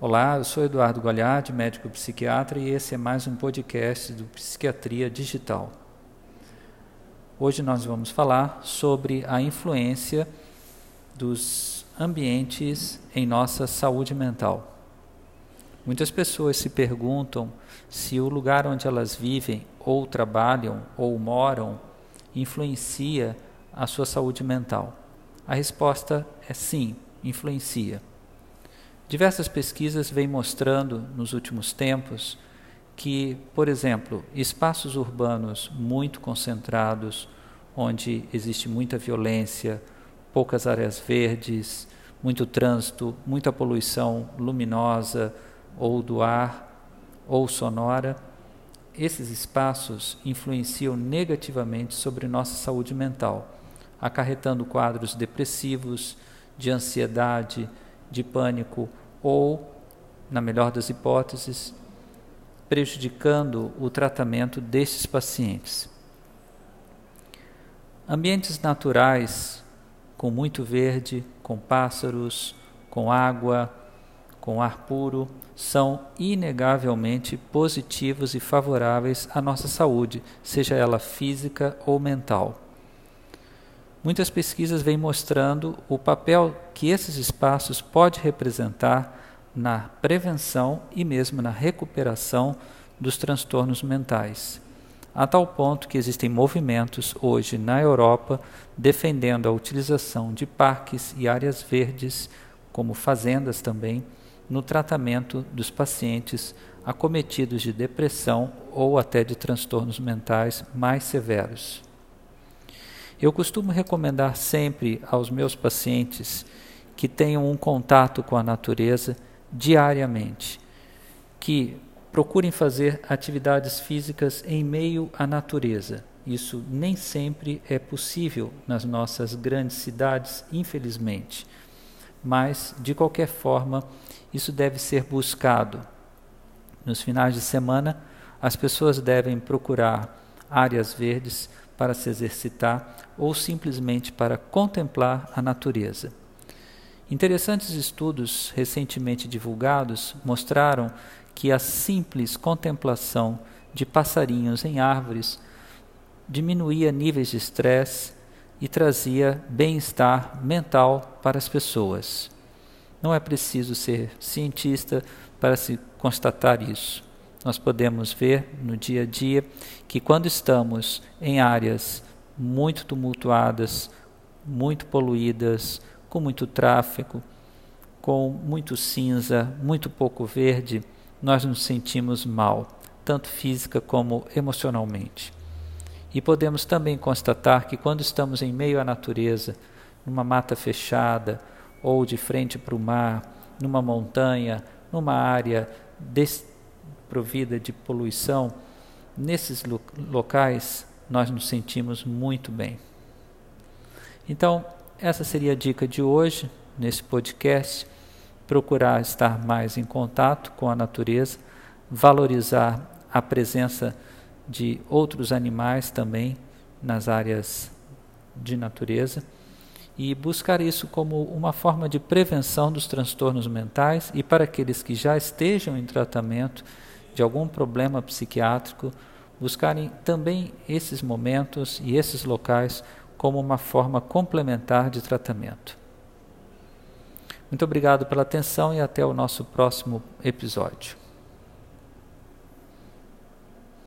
Olá, eu sou Eduardo Goliardi, médico psiquiatra, e esse é mais um podcast do Psiquiatria Digital. Hoje nós vamos falar sobre a influência dos ambientes em nossa saúde mental. Muitas pessoas se perguntam se o lugar onde elas vivem, ou trabalham, ou moram, influencia a sua saúde mental. A resposta é sim, influencia. Diversas pesquisas vêm mostrando nos últimos tempos que, por exemplo, espaços urbanos muito concentrados, onde existe muita violência, poucas áreas verdes, muito trânsito, muita poluição luminosa ou do ar ou sonora, esses espaços influenciam negativamente sobre nossa saúde mental, acarretando quadros depressivos, de ansiedade, de pânico ou, na melhor das hipóteses, prejudicando o tratamento desses pacientes. Ambientes naturais, com muito verde, com pássaros, com água, com ar puro, são inegavelmente positivos e favoráveis à nossa saúde, seja ela física ou mental. Muitas pesquisas vêm mostrando o papel que esses espaços podem representar na prevenção e mesmo na recuperação dos transtornos mentais, a tal ponto que existem movimentos hoje na Europa defendendo a utilização de parques e áreas verdes, como fazendas também, no tratamento dos pacientes acometidos de depressão ou até de transtornos mentais mais severos. Eu costumo recomendar sempre aos meus pacientes que tenham um contato com a natureza diariamente, que procurem fazer atividades físicas em meio à natureza. Isso nem sempre é possível nas nossas grandes cidades, infelizmente. Mas, de qualquer forma, isso deve ser buscado. Nos finais de semana, as pessoas devem procurar áreas verdes para se exercitar ou simplesmente para contemplar a natureza. Interessantes estudos recentemente divulgados mostraram que a simples contemplação de passarinhos em árvores diminuía níveis de estresse e trazia bem-estar mental para as pessoas. Não é preciso ser cientista para se constatar isso nós podemos ver no dia a dia que quando estamos em áreas muito tumultuadas, muito poluídas, com muito tráfego, com muito cinza, muito pouco verde, nós nos sentimos mal, tanto física como emocionalmente. E podemos também constatar que quando estamos em meio à natureza, numa mata fechada, ou de frente para o mar, numa montanha, numa área provida de poluição, nesses locais nós nos sentimos muito bem. Então, essa seria a dica de hoje, nesse podcast. Procurar estar mais em contato com a natureza, valorizar a presença de outros animais também nas áreas de natureza e buscar isso como uma forma de prevenção dos transtornos mentais e para aqueles que já estejam em tratamento de algum problema psiquiátrico, buscarem também esses momentos e esses locais como uma forma complementar de tratamento. Muito obrigado pela atenção e até o nosso próximo episódio.